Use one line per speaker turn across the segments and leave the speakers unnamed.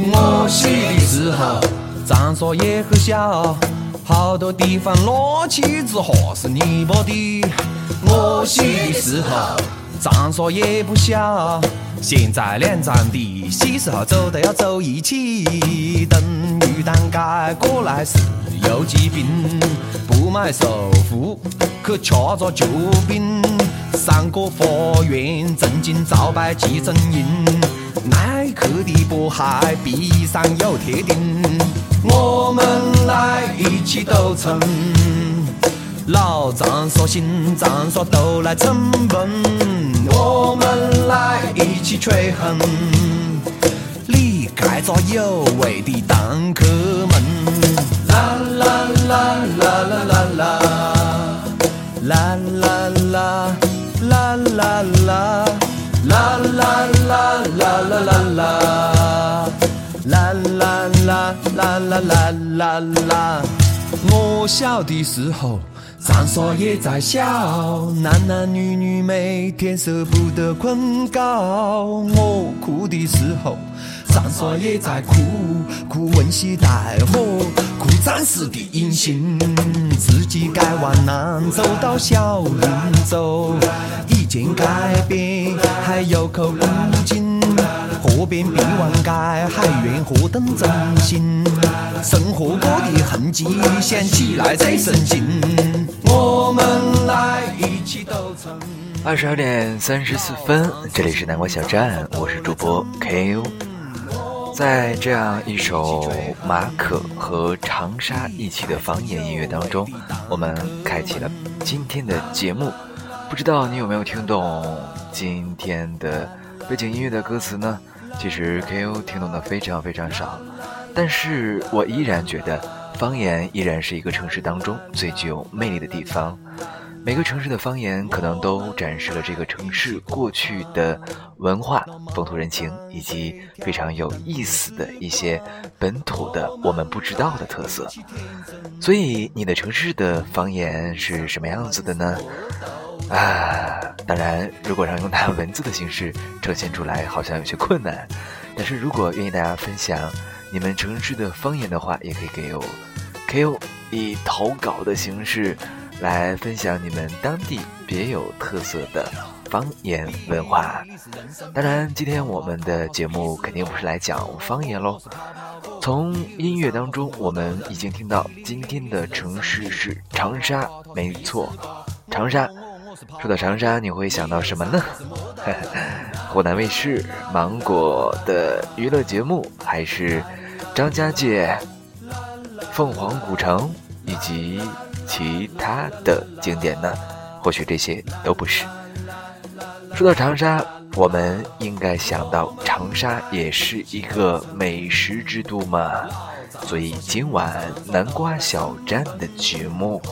我小的时候，长沙也很小，好多地方垃圾子还是泥巴地。我小的时候，长沙也不小，现在两张地，小时候走都要走一起。等玉丹街过来时，有疾病，不买首付，去吃个旧饼。三个花园，曾经招牌集中营。耐克的波鞋壁上有贴钉。我们来一起斗城，老长沙、新长沙都来城门。我们来一起吹哼，你开个有味的蛋壳门。啦啦啦啦啦啦啦，啦啦啦啦啦啦。啦啦啦啦啦啦啦，啦啦啦啦啦啦啦啦。我小的时候，长沙也在笑，男男女女每天舍不得困觉。我哭的时候，长沙也在哭，哭汶西大火，哭战士的隐形，自己该往南走到小林州。见改变，还有口古井，河边碧望街，还愿何等真心。生活过的痕迹，想起来最深情。我们来一起斗城。
二十二点三十四分，这里是南瓜小站，我是主播 KU。在这样一首马可和长沙一起的方言音乐当中，我们开启了今天的节目。不知道你有没有听懂今天的背景音乐的歌词呢？其实 KO 听懂的非常非常少，但是我依然觉得方言依然是一个城市当中最具有魅力的地方。每个城市的方言可能都展示了这个城市过去的文化、风土人情，以及非常有意思的一些本土的我们不知道的特色。所以，你的城市的方言是什么样子的呢？啊，当然，如果让用它文字的形式呈现出来，好像有些困难。但是如果愿意大家分享你们城市的方言的话，也可以给我，KO 以投稿的形式来分享你们当地别有特色的方言文化。当然，今天我们的节目肯定不是来讲方言喽。从音乐当中，我们已经听到今天的城市是长沙，没错，长沙。说到长沙，你会想到什么呢？湖南卫视芒果的娱乐节目，还是张家界凤凰古城以及其他的景点呢？或许这些都不是。说到长沙，我们应该想到长沙也是一个美食之都嘛，所以今晚南瓜小站的节目。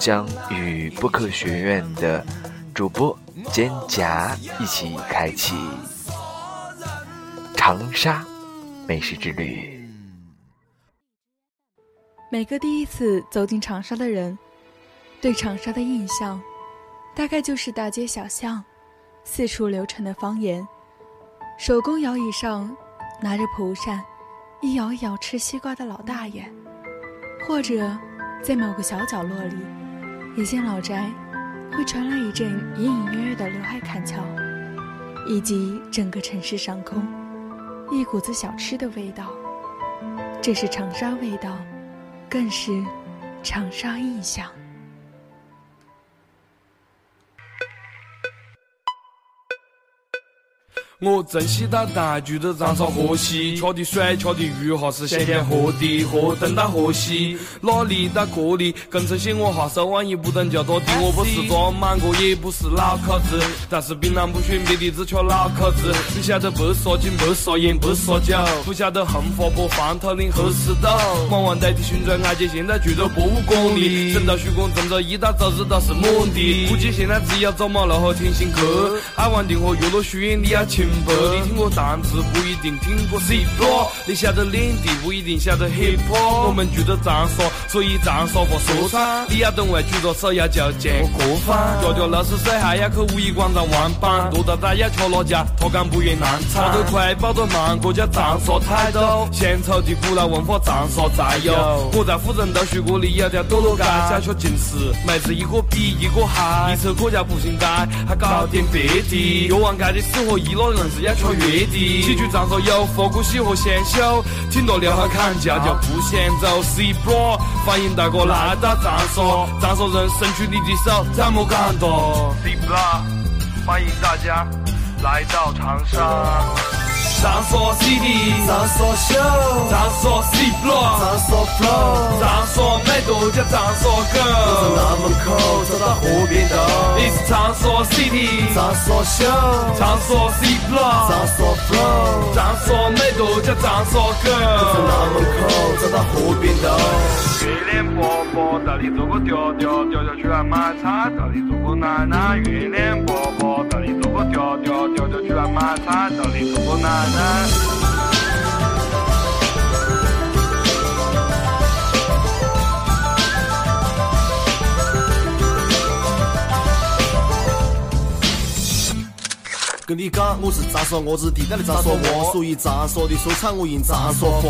将与播客学院的主播蒹葭一起开启长沙美食之旅。
每个第一次走进长沙的人，对长沙的印象，大概就是大街小巷，四处流传的方言，手工摇椅上拿着蒲扇，一摇一摇吃西瓜的老大爷，或者在某个小角落里。一间老宅，会传来一阵隐隐约约的刘海砍樵，以及整个城市上空一股子小吃的味道。这是长沙味道，更是长沙印象。
我珍惜到大橘的长沙河西，吃的水，吃的鱼哈是咸咸喝的，河东到河西，哪里到这里？工程线我哈手腕也不等叫多的，我不是装满哥也不是老口子，但是槟榔不选别的只吃老口子。你晓得白沙井，白沙烟，白沙酒，不晓得红花坡黄土岭黑石头，马王堆的旋转挨街现在住在博物馆里，省道徐广正着一到周日都是满的，估计现在只有走马路和天星阁，爱玩的和娱乐书院你要请。白。你听过蛋字不一定听过 C 罗，你晓得领地不一定晓得 hip hop。我们住着长沙，所以长沙话说唱。你要懂外举着手要叫见过番。调调老师水还要去五一广场玩板，多大大要吃哪家？他讲不愿难产。跑得快报得慢，国家长沙态度。现朝的古老文化长沙才有。我在府城都学过，里有条堕落街，小学近视，妹子一个比一个嗨。一车过家步行街，还搞点别的。药王街的四合一老硬是要吃月的。喜剧长沙有火锅喜和鲜秀，挺多撩汉砍价就不嫌走。C bro，欢迎大哥来到长沙，长沙人伸出你的手，怎么感动？C bro，欢迎大家来到长沙。长沙 city，
长沙秀，
长沙 C block，
长沙 flow，
长沙美都叫长沙狗。
从南门口走到河边头，
你是长沙 city，
长沙秀，
长沙 C block，
长沙 flow，
长沙美都叫长沙狗。
从南门口走到河边头，
月亮婆婆带你做个调调，调调去来买菜，带你做个奶奶。月亮婆婆带你做个调调，调调去来买菜，带你做个奶奶。
跟你讲，我是长沙伢子地道的长沙话，属于长沙的说唱，我用长沙话，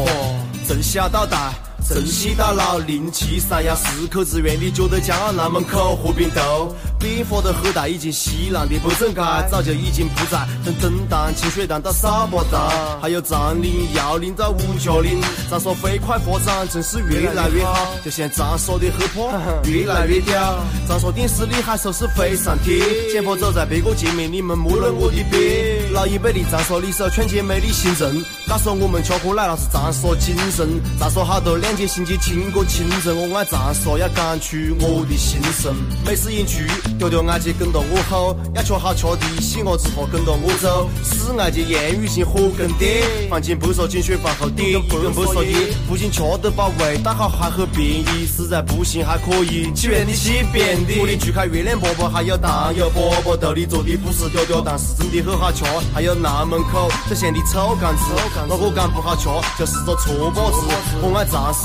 从小到大。从西到老，零七三幺四口之源，你觉得江？南门口河边头，变化的很大，已经西南的北正街早就已经不在。从东塘、清水塘到沙巴荡，还有长岭、耀岭到五角岭，长沙飞快发展，真是越来越好。就像长沙的黑怕越来越屌，长沙电视里还说是飞上天。前方走在别个前面，你们摸了我的边。老一辈的长沙里手劝姐妹的行政，告诉我们吃喝来那是长沙精神。长沙好多两。星期听过清晨，我爱长沙，要讲出我的心声。每次一去，调调爱姐跟到我吼，要吃好吃的，喜我之后跟到我走。四爱姐言语性火跟点，放进不说精血饭后点一根不说一，不仅吃得饱，味道好还很便宜，实在不行还可以起圆的起扁的。我的去开月亮粑粑，还有糖油粑粑，豆里做的不是调调，但是真的很好吃。还有南门口这咸的臭干子，哪个讲不好吃，就是个错把子。我爱长沙。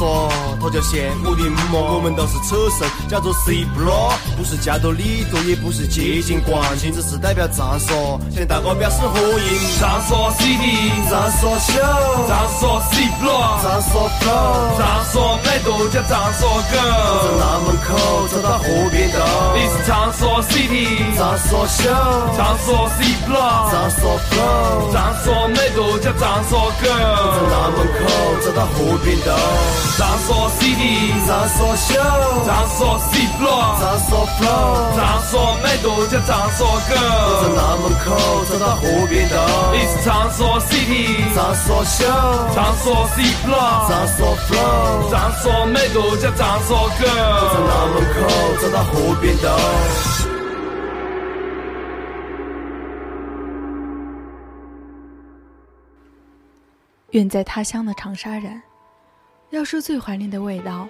他叫羡我的妈，我们都是车神，叫做 C block，不是加多利多，也不是接近冠军，只是代表长沙，向大家表示欢迎。
长沙 city，
长沙秀，
长沙 C block，
长沙 flow，
长沙美都叫长沙狗。
从南门口走到河边头，
你是长沙 city，
长沙秀，
长沙 C block，
长沙 flow，
长沙美都叫长沙狗。
从南门口走到河边头。
长沙 city，
长沙秀，
长沙 C block，
长沙 flow，
长沙美都叫长沙狗。
从南门口走到河边头，
你是长沙 city，
长沙秀，
长沙 C block，
长沙 flow，
长沙美都叫长沙狗。
从南门口走到河边头。
远在他乡的长沙人。要说最怀念的味道，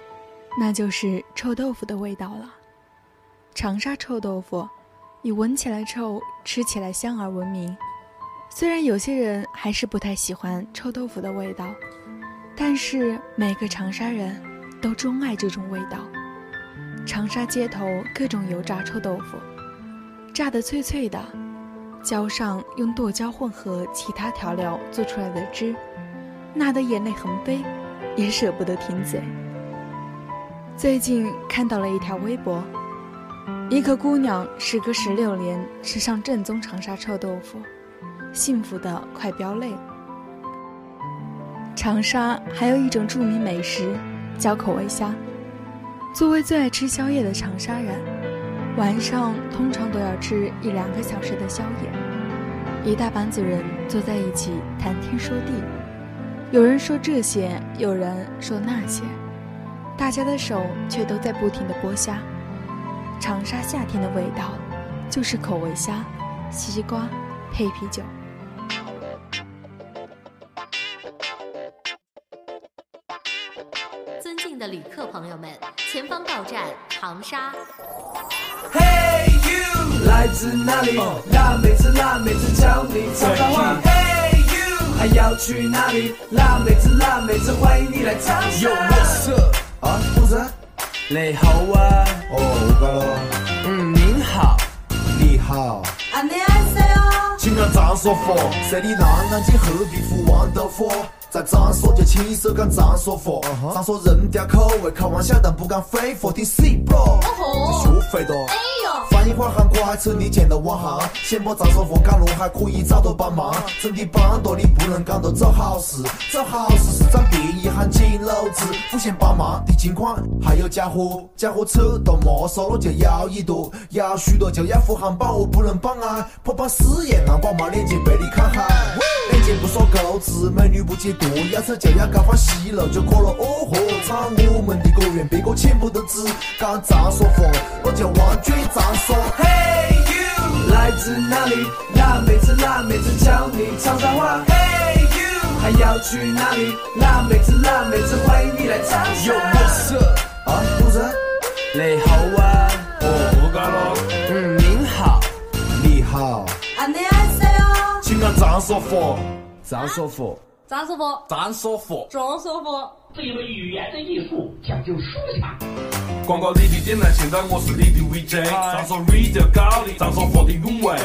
那就是臭豆腐的味道了。长沙臭豆腐以闻起来臭、吃起来香而闻名。虽然有些人还是不太喜欢臭豆腐的味道，但是每个长沙人都钟爱这种味道。长沙街头各种油炸臭豆腐，炸得脆脆的，浇上用剁椒混合其他调料做出来的汁，辣得眼泪横飞。也舍不得停嘴。最近看到了一条微博，一个姑娘时隔十六年吃上正宗长沙臭豆腐，幸福的快飙泪。长沙还有一种著名美食，叫口味虾。作为最爱吃宵夜的长沙人，晚上通常都要吃一两个小时的宵夜，一大帮子人坐在一起谈天说地。有人说这些，有人说那些，大家的手却都在不停的剥虾。长沙夏天的味道，就是口味虾、西瓜配啤酒。
尊敬的旅客朋友们。前方到站长沙。
Hey you，来自哪里？辣妹子，辣妹子，叫你长沙话。Hey you，还要去哪里？辣妹子，辣妹子，欢迎你来长沙。有我色
啊，不是？
你好啊，
哦，我干了。
嗯，您好，
你好。
안녕하세 요。
请看张说佛，十里南南京鹤壁湖望豆腐。在长沙就亲手干长沙货，长沙人调口味，开玩笑但不敢飞货，听 C bro，这学费多。 哎呦，翻译会儿韩国还成立见到网行，想把长沙货赶路还可以找到帮忙。真的帮多你不能讲到做好事，做好事是占便宜喊捡篓子，无限帮忙的情况还有家伙，家伙扯到没收了就要一多，要许多就要扶航保我不能帮啊，破绑誓言让宝妈链接被你看海，链接不说钩子，美女不接多。要车就要高放西路，就可了哦豁！唱我们的歌，愿别个全部都只讲长沙话，我就万卷长沙。
Hey you，来自哪里？辣妹子，辣妹子，教你长沙话。Hey you，还要去哪里？辣妹子，辣妹子，欢迎你来长沙。有我色
啊，不是？
你好啊，
哦，不干了。
嗯，您好，
你好。
안녕하세 요。
请看长沙话，
长沙话。
张师傅，
张师傅，
张师傅，
这一门语言的艺术讲究书法。
广告你的点燃，现在我是你的 VJ。长沙 radio 高的，长沙话的韵味，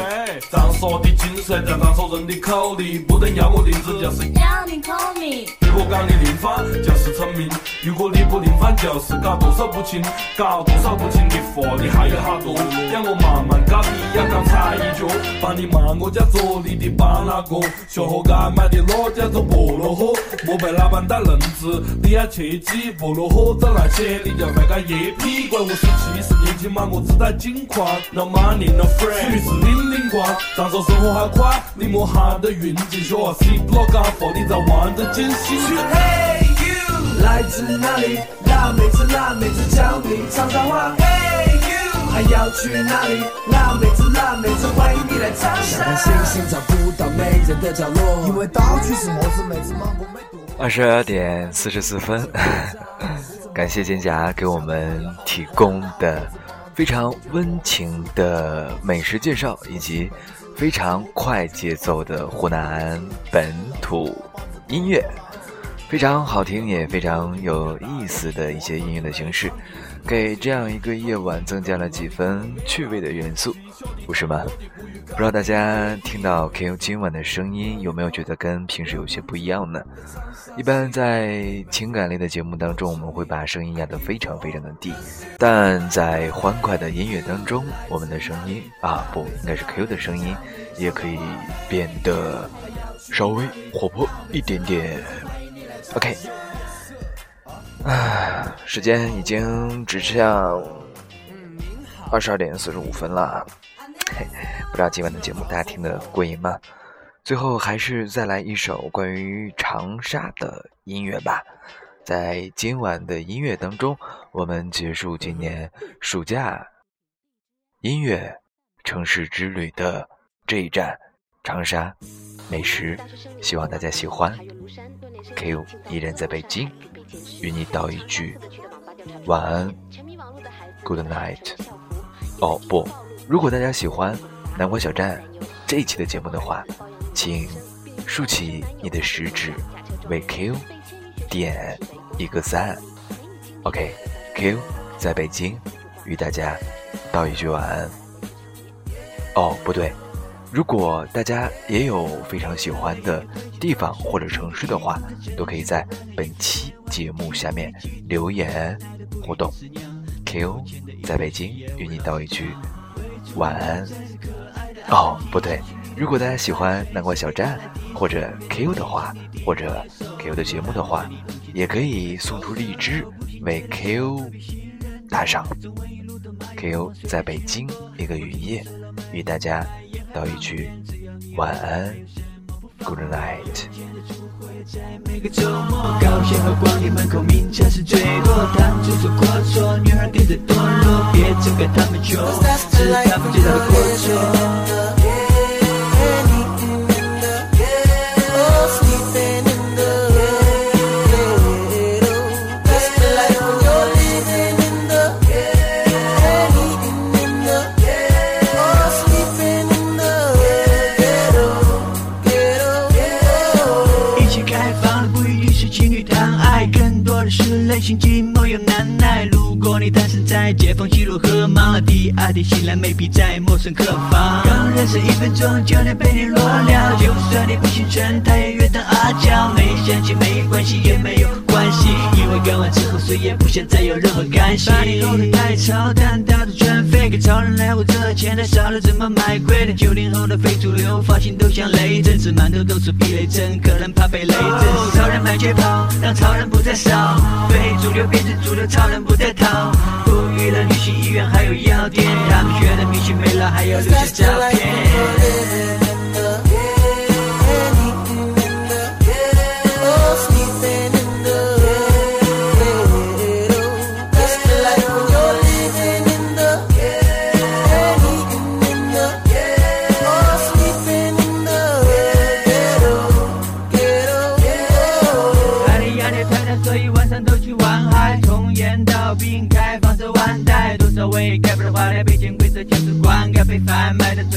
长沙的精神加长沙人的口里，不能要我名字就是
要你 call me。
如果讲你另翻就是聪明，如果你不另翻就是搞多少不清，搞多少不清的话你还有好多。让我慢慢搞你，要刚踩一脚，帮你骂我叫做你的帮那个，小河街买的辣椒做菠萝货，莫被老板打愣子，你要切记不落火葬那些，你就会干叶。屁怪我是七十年轻嘛，我自带金矿，No money no friend，属于是零零光。长沙生活好快，你莫喊得运气学啊，C block 干货你在玩着艰辛。
Hey you，来自哪里？辣妹子，辣妹子，教你长沙话。Hey you，还要去哪里？辣妹子，辣妹子，欢迎你来长沙。像星星找不到美人的角落，
因为到处是么子妹子忙不美多。
二十二点四十四分。感谢蒹葭给我们提供的非常温情的美食介绍，以及非常快节奏的湖南本土音乐，非常好听也非常有意思的一些音乐的形式，给这样一个夜晚增加了几分趣味的元素，不是吗？不知道大家听到 K.O 今晚的声音有没有觉得跟平时有些不一样呢？一般在情感类的节目当中，我们会把声音压得非常非常的低，但在欢快的音乐当中，我们的声音啊，不应该是 Q 的声音，也可以变得稍微活泼一点点。OK，啊，时间已经只剩二十二点四十五分了，嘿，不知道今晚的节目大家听得过瘾吗？最后还是再来一首关于长沙的音乐吧，在今晚的音乐当中，我们结束今年暑假音乐城市之旅的这一站长沙美食，希望大家喜欢。Q 依然在北京，与你道一句晚安，Good night。哦不，如果大家喜欢南瓜小站这一期的节目的话。请竖起你的食指，为 Q 点一个赞。OK，Q 在北京，与大家道一句晚安。哦，不对，如果大家也有非常喜欢的地方或者城市的话，都可以在本期节目下面留言互动。Q 在北京，与你道一句晚安。哦，不对，如果大家喜欢南瓜小站或者 Q 的话，或者 Q 的节目的话，也可以送出荔枝为 Q 打赏。Q 在北京一个雨夜，与大家道一句晚安，Good night。
在每个周末，高和门口是，他们过错，女孩堕落，别他们穷，的过错。认识一分钟就能被你裸聊，就算你不姓陈，他也愿当阿娇。没嫌弃没关系也没有关系，因为干完之后谁也不想再有任何干系。把你弄得太吵，但大多全 fake，超人来我这钱太少了，怎么买贵的？九零后的非主流发型都像雷震，吃馒头都是避雷针，可能怕被雷震。超人买街跑，让超人不再少，非主流变成主流，超人不再逃。富裕了女性医院还有药店，他们学的明星没了还要留下照片。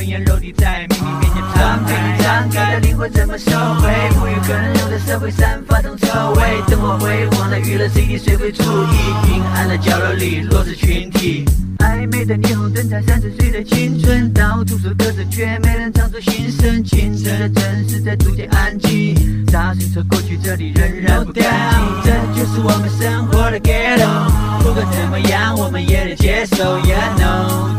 贩卖的尊严肉体在秘密面前张开，张开的灵魂怎么收回？富裕可能留在社会散发种臭味。灯火辉煌的娱乐 CD 谁会注意？阴暗的角落里弱势群体，暧昧的霓虹灯在，三十岁的青春，到处说歌词却没人唱出心声。清澈的城市在逐渐安静，大声说过去这里仍然不干净。这就是我们生活的 ghetto，不管怎么样我们也得接受。Yeah no。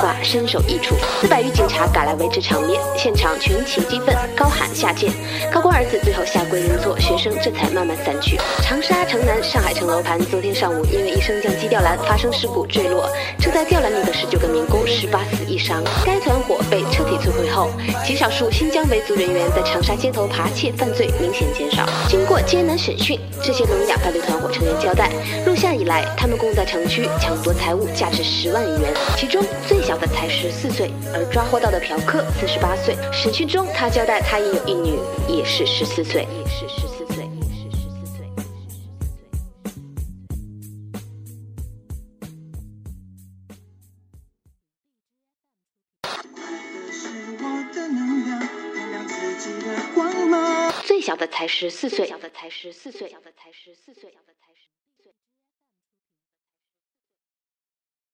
的。
身首异处，四百余警察赶来维持场面，现场群情激愤，高喊下贱。高官儿子最后下跪认错，学生这才慢慢散去。长沙城南上海城楼盘昨天上午因为一升降机吊篮发生事故坠落，正在吊篮里的十九个民工十八死一伤。该团伙被彻底摧毁后，极少数新疆维族人员在长沙街头扒窃犯罪明显减少。经过艰难审讯，这些聋哑犯罪团伙成员交代，入夏以来，他们共在城区抢夺财物价值十万余元，其中最小的才。十四岁，而抓获到的嫖客四十八岁。审讯中，他交代他也有一女，也是十四岁，也是十四岁，也是十四岁。最小的才十四岁，小的才十四岁，小的才十四岁。